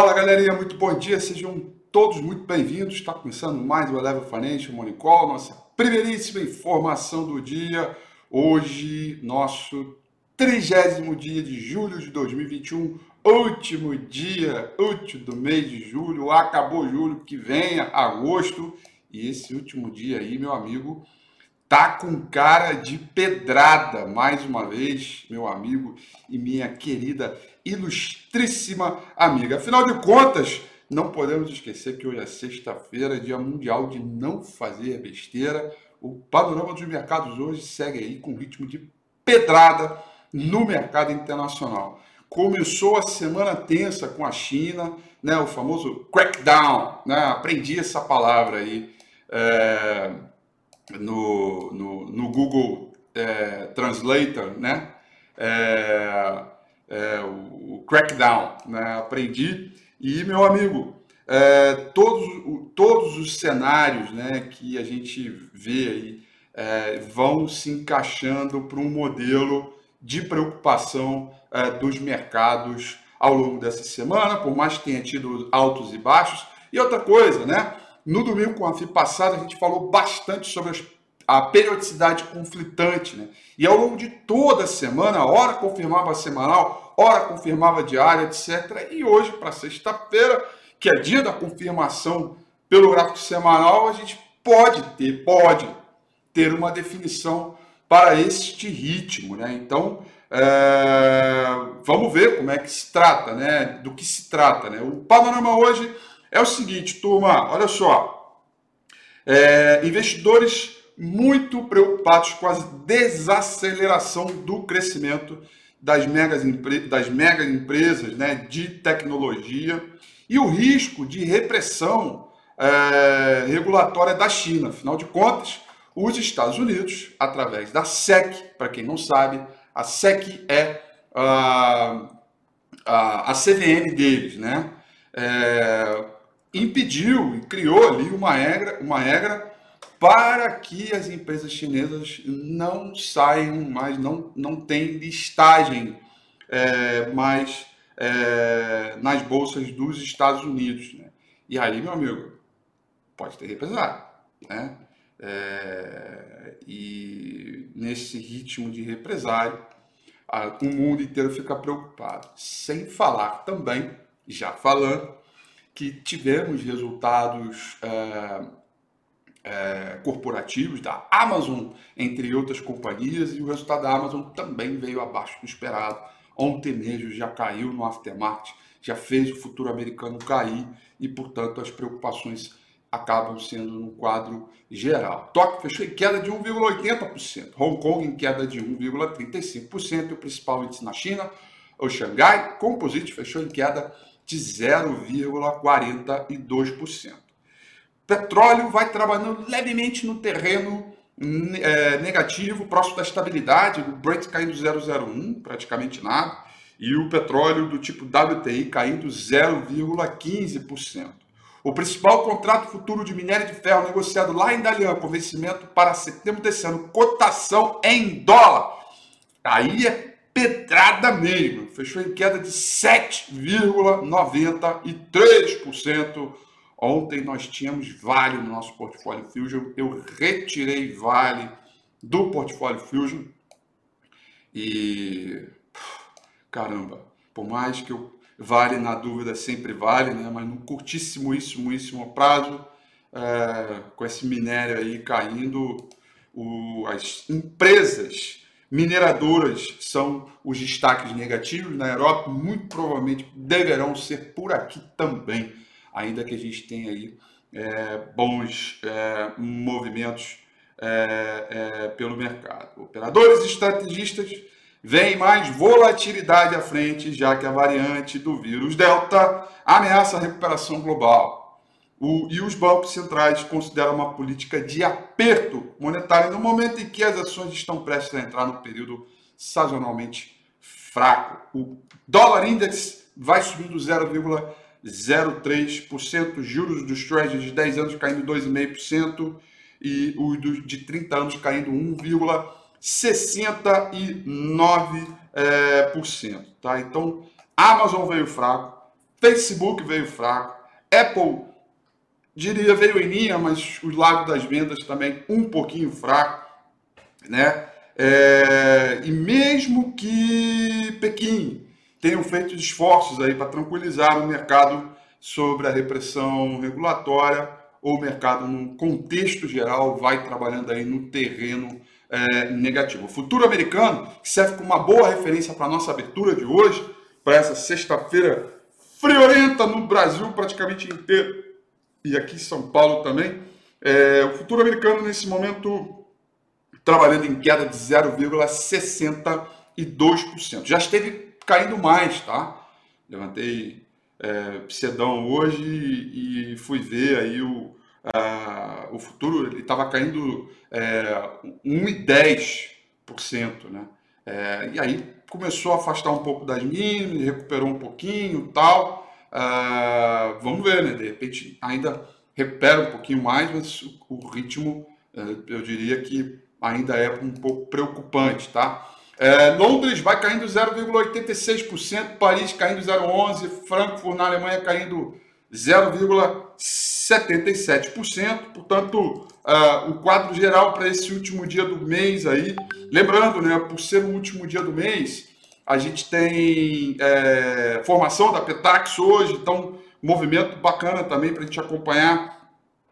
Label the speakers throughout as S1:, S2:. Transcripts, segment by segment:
S1: Fala galerinha, muito bom dia, sejam todos muito bem-vindos. Está começando mais o Eleven Financial Call, nossa primeiríssima informação do dia. Hoje, nosso trigésimo dia de julho de 2021, último dia útil do mês de julho. Acabou julho, que venha agosto. E esse último dia aí, meu amigo, tá com cara de pedrada. Mais uma vez, meu amigo e minha querida ilustríssima amiga. Afinal de contas, não podemos esquecer que hoje é sexta-feira, dia mundial de não fazer besteira. O panorama dos mercados hoje segue aí com ritmo de pedrada no mercado internacional. Começou a semana tensa com a China, né, o famoso crackdown, né, aprendi essa palavra aí é, no, no, no, Google é, Translator, né, é, é, o crackdown, né? aprendi. E, meu amigo, é, todos, todos os cenários né, que a gente vê aí é, vão se encaixando para um modelo de preocupação é, dos mercados ao longo dessa semana, por mais que tenha tido altos e baixos. E outra coisa, né? No domingo com a FI passada, a gente falou bastante sobre as a periodicidade conflitante, né? E ao longo de toda a semana, hora confirmava semanal, hora confirmava diária, etc. E hoje, para sexta-feira, que é dia da confirmação pelo gráfico semanal, a gente pode ter, pode ter uma definição para este ritmo, né? Então, é... vamos ver como é que se trata, né? Do que se trata, né? O panorama hoje é o seguinte, turma, olha só. É... Investidores muito preocupados com a desaceleração do crescimento das megas, das mega empresas né, de tecnologia e o risco de repressão é, regulatória da China. Afinal de contas, os Estados Unidos, através da SEC, para quem não sabe, a SEC é a, a, a CVM deles, né? É, impediu e criou ali uma regra, uma regra para que as empresas chinesas não saiam mais, não, não tem listagem é, mais é, nas bolsas dos Estados Unidos. Né? E aí, meu amigo, pode ter represália. Né? É, e nesse ritmo de represália, a, o mundo inteiro fica preocupado. Sem falar também, já falando, que tivemos resultados é, corporativos da Amazon, entre outras companhias, e o resultado da Amazon também veio abaixo do esperado. Ontem mesmo já caiu no aftermarket, já fez o futuro americano cair e, portanto, as preocupações acabam sendo no quadro geral. Tóquio fechou em queda de 1,80%, Hong Kong em queda de 1,35% e o principal índice na China, o Xangai Composite, fechou em queda de 0,42%. Petróleo vai trabalhando levemente no terreno é, negativo, próximo da estabilidade, o Brent caindo 0,01, praticamente nada, e o petróleo do tipo WTI caindo 0,15%. O principal contrato futuro de minério de ferro negociado lá em Dalian, com vencimento para setembro desse ano, cotação em dólar. Aí é pedrada mesmo. Fechou em queda de 7,93% Ontem nós tínhamos Vale no nosso portfólio Fusion. Eu retirei Vale do portfólio Fusion. E caramba, por mais que eu vale na dúvida sempre vale, né? Mas no curtíssimo, isso, prazo, é, com esse minério aí caindo, o, as empresas mineradoras são os destaques negativos na Europa, muito provavelmente deverão ser por aqui também, ainda que a gente tenha aí é, bons é, movimentos é, é, pelo mercado. Operadores estrategistas veem mais volatilidade à frente, já que a variante do vírus Delta ameaça a recuperação global. O, e os bancos centrais consideram uma política de aperto monetário no momento em que as ações estão prestes a entrar no período sazonalmente fraco. O dólar index vai subindo 0,03%, juros dos treasuries de 10 anos caindo 2,5% e os de 30 anos caindo 1,69%. É, por cento, tá? Então, Amazon veio fraco, Facebook veio fraco, Apple diria veio em linha, mas os lados das vendas também um pouquinho fraco, né? É, e mesmo que Pequim tenham feito esforços aí para tranquilizar o mercado sobre a repressão regulatória, o mercado, no contexto geral, vai trabalhando aí no terreno é, negativo. O futuro americano, serve como uma boa referência para a nossa abertura de hoje, para essa sexta-feira friorenta no Brasil praticamente inteiro, e aqui em São Paulo também. É, o futuro americano, nesse momento, trabalhando em queda de 0,62%. Já esteve caindo mais, tá? Levantei é, cedão hoje e fui ver aí o, a, o futuro, ele estava caindo é, 1,10%, né? É, e aí começou a afastar um pouco das mínimas, recuperou um pouquinho tal. Uh, vamos ver, né? De repente ainda recupera um pouquinho mais, mas o, ritmo, uh, eu diria que ainda é um pouco preocupante, tá? Uh, Londres vai caindo 0,86%, Paris caindo 0,11%, Frankfurt na Alemanha caindo 0,77%. Portanto, uh, o quadro geral para esse último dia do mês aí, lembrando, né, por ser o último dia do mês, a gente tem é, formação da Petax hoje, então movimento bacana também para a gente acompanhar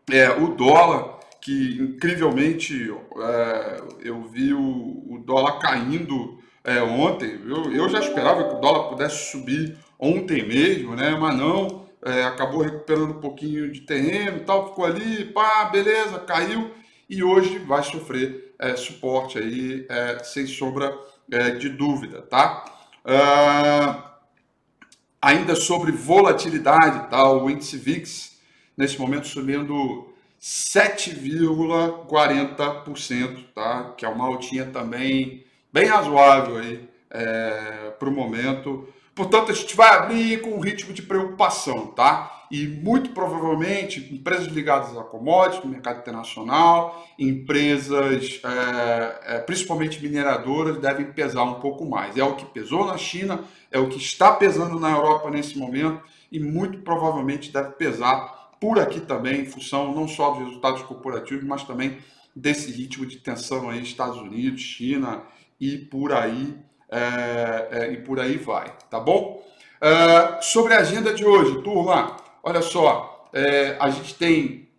S1: é, o dólar, que incrivelmente é, eu vi o, o dólar caindo é, ontem. Eu, eu já esperava que o dólar pudesse subir ontem mesmo, né? Mas não, é, acabou recuperando um pouquinho de terreno e tal, ficou ali, pá, beleza, caiu e hoje vai sofrer é, suporte aí, sem sombra é, de dúvida, tá? Ainda sobre volatilidade, tá? O índice VIX nesse momento subindo 7,40%, tá? Que é uma altinha também bem razoável aí é, para o momento. Portanto, a gente vai abrir com um ritmo de preocupação, tá? e muito provavelmente empresas ligadas a commodities, no mercado internacional, empresas, é, é, principalmente mineradoras, devem pesar um pouco mais. É o que pesou na China, é o que está pesando na Europa nesse momento e muito provavelmente deve pesar por aqui também, em função não só dos resultados corporativos, mas também desse ritmo de tensão aí Estados Unidos, China e por aí é, é e por aí vai, tá bom? Uh, sobre a agenda de hoje, turma, Olha só, é, a gente tem,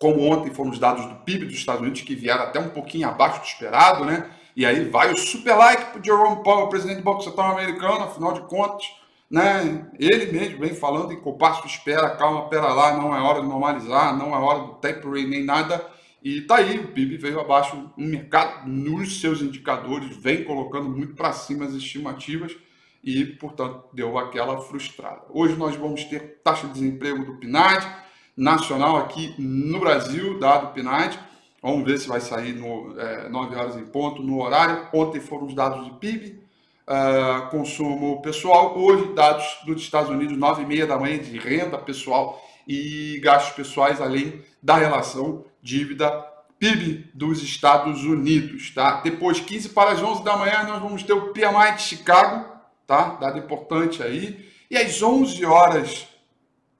S1: como ontem foram os dados do PIB dos Estados Unidos, que vieram até um pouquinho abaixo do esperado, né? E aí vai o super like para o Jerome Powell, presidente do Banco Central americano, afinal de contas, né? Ele mesmo vem falando em compasso espera, calma, pera lá, não é hora de normalizar, não é hora do tapering nem nada. E tá aí, o PIB veio abaixo, o mercado nos seus indicadores vem colocando muito para cima as estimativas e, portanto, deu aquela frustrada. Hoje nós vamos ter taxa de desemprego do PNAD nacional aqui no Brasil, dado o PNAD. Vamos ver se vai sair no é, 9 horas em ponto, no horário. Ontem foram os dados de PIB, uh, consumo pessoal. Hoje, dados dos Estados Unidos, 9 e meia da manhã, de renda pessoal e gastos pessoais, além da relação dívida PIB dos Estados Unidos. Tá? Depois, 15 para as 11 da manhã, nós vamos ter o PMI de Chicago, tá? Dado importante aí. E às 11 horas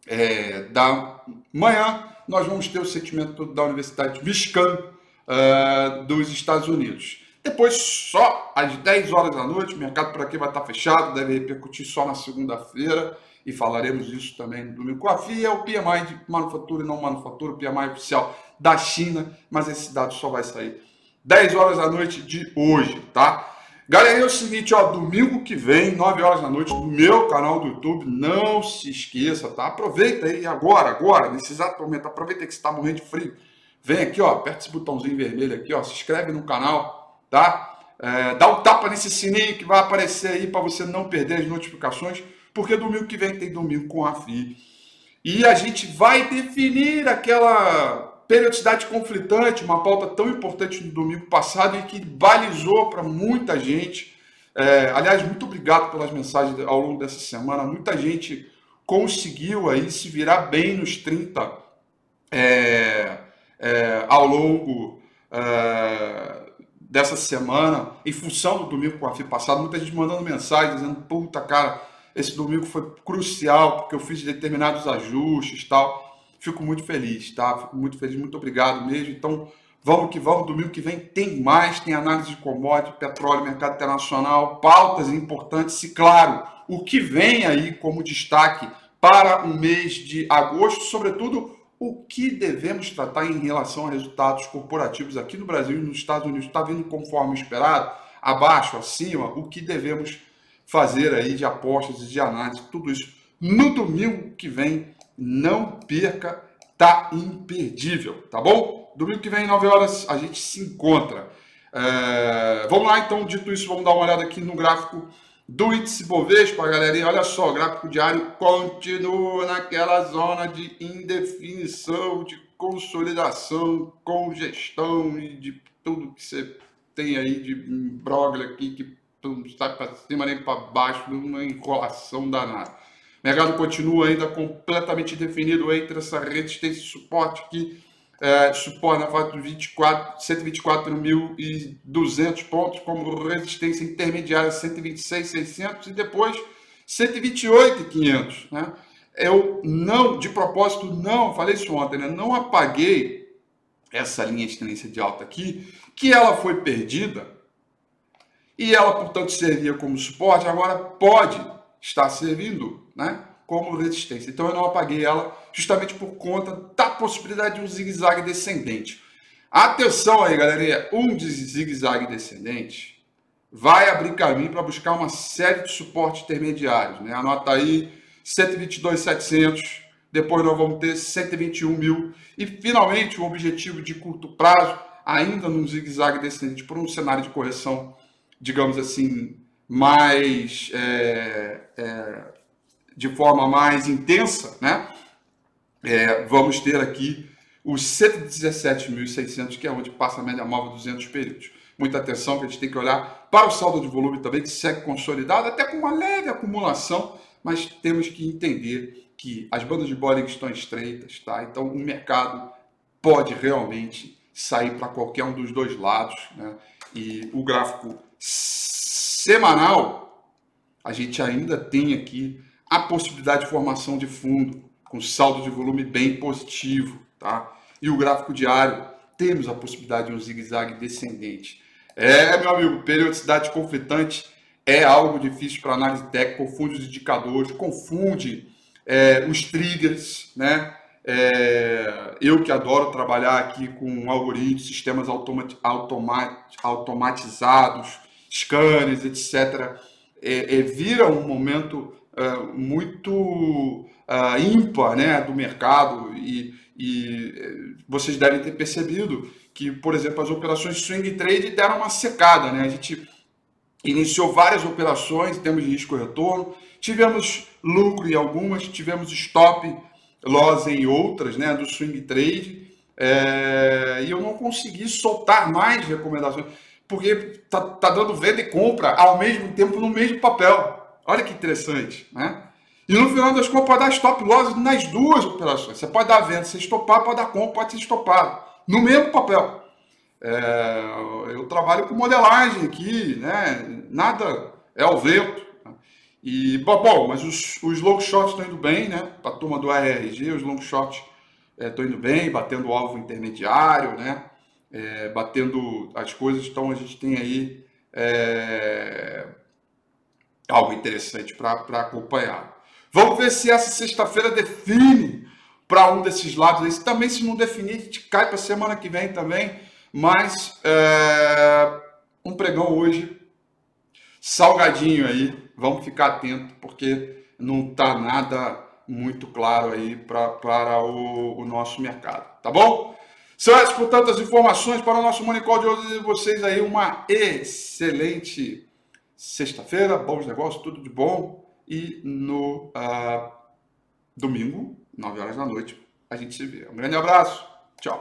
S1: é, da manhã, nós vamos ter o sentimento da Universidade de Michigan uh, dos Estados Unidos. Depois, só às 10 horas da noite, o mercado por aqui vai estar fechado, deve repercutir só na segunda-feira, e falaremos isso também no domingo. A FIA é o PMI de manufatura e não manufatura, o PMI oficial da China, mas esse dado só vai sair 10 horas da noite de hoje, tá? Galera, é o seguinte, ó, domingo que vem, 9 horas da noite, no meu canal do YouTube, não se esqueça, tá? Aproveita aí agora, agora, nesse exato momento, aproveita que você está morrendo de frio. Vem aqui, ó, aperta esse botãozinho vermelho aqui, ó, se inscreve no canal, tá? É, dá um tapa nesse sininho que vai aparecer aí para você não perder as notificações, porque domingo que vem tem domingo com a FI. E a gente vai definir aquela periodicidade conflitante, uma pauta tão importante no domingo passado e que balizou para muita gente. É, aliás, muito obrigado pelas mensagens ao longo dessa semana. Muita gente conseguiu aí se virar bem nos 30 é, é, ao longo é, dessa semana, em função do domingo com a FI passado. Muita gente mandando mensagem dizendo: puta, cara, esse domingo foi crucial porque eu fiz determinados ajustes tal fico muito feliz, tá? Fico muito feliz, muito obrigado mesmo. Então, vamos que vamos. Domingo que vem tem mais, tem análise de commodity, petróleo, mercado internacional, pautas importantes e, claro, o que vem aí como destaque para o mês de agosto, sobretudo o que devemos tratar em relação a resultados corporativos aqui no Brasil e nos Estados Unidos. Está vindo conforme esperado, abaixo, acima, o que devemos fazer aí de apostas e de análise, tudo isso no domingo que vem não perca, tá imperdível, tá bom? Domingo que vem, 9 horas, a gente se encontra. É, vamos lá, então, dito isso, vamos dar uma olhada aqui no gráfico do índice Bovespa, galerinha. Olha só, o gráfico diário continua naquela zona de indefinição, de consolidação, congestão e de tudo que você tem aí de imbróglio aqui, que não está para cima nem para baixo, uma enrolação danada. O mercado continua ainda completamente definido entre essa resistência e suporte que é, suporta na faixa de 124.200 pontos, como resistência intermediária 126.600 e depois 128.500. Né? Eu não, de propósito, não, falei isso ontem, né? não apaguei essa linha de tendência de alta aqui, que ela foi perdida e ela, portanto, servia como suporte, agora pode estar servindo né, como resistência. Então eu não apaguei ela justamente por conta da possibilidade de um zigue-zague descendente. Atenção aí, galerinha, um zigue-zague descendente vai abrir caminho para buscar uma série de suportes intermediários. Né? Anota aí 122,700, depois nós vamos ter 121 mil e finalmente o objetivo de curto prazo, ainda num zigue-zague descendente por um cenário de correção, digamos assim, mais é, é, de forma mais intensa, né? É, vamos ter aqui os 117.600, que é onde passa a média móvel 200 períodos. Muita atenção que a gente tem que olhar para o saldo de volume também, que segue consolidado, até com uma leve acumulação, mas temos que entender que as bandas de Bollinger estão estreitas, tá? Então o mercado pode realmente sair para qualquer um dos dois lados, né? E o gráfico semanal, a gente ainda tem aqui a possibilidade de formação de fundo, com saldo de volume bem positivo, tá? E o gráfico diário, temos a possibilidade de um zigue-zague descendente. É, meu amigo, periodicidade conflitante é algo difícil para análise técnica, confunde os indicadores, confunde é, os triggers, né? É, eu que adoro trabalhar aqui com algoritmos, sistemas automat, automat, automatizados, scanners, etc., é, é, vira um momento uh, muito uh, ímpar né, do mercado e, e eh, vocês devem ter percebido que, por exemplo, as operações swing trade deram uma secada. Né? A gente iniciou várias operações em termos de risco retorno, tivemos lucro em algumas, tivemos stop loss em outras né, do swing trade, é, e eu não consegui soltar mais recomendações, porque tá, tá dando venda e compra ao mesmo tempo no mesmo papel. Olha que interessante, né? E no final das contas pode dar stop loss nas duas operações. Você pode dar venda, se estopar, pode dar compra, pode ser estopado. No mesmo papel. É, eu trabalho com modelagem aqui, né? Nada é ao vento. Né? E, bom, mas os, os long shots estão indo bem, né? Para a turma do ARG, os long shots estão é, indo bem, batendo o alvo intermediário, né? É, batendo as coisas, então a gente tem aí é, algo interessante para acompanhar. Vamos ver se essa sexta-feira define para um desses lados. Aí. Também, se não definir, a gente cai para semana que vem também. Mas é, um pregão hoje salgadinho aí. Vamos ficar atento, porque não está nada muito claro aí para o, o, nosso mercado. Tá bom? São essas, portanto, as informações para o nosso Monicol de hoje. Vocês aí uma excelente sexta-feira, bons negócios, tudo de bom. E no uh, domingo, 9 horas da noite, a gente se vê. Um grande abraço. Tchau.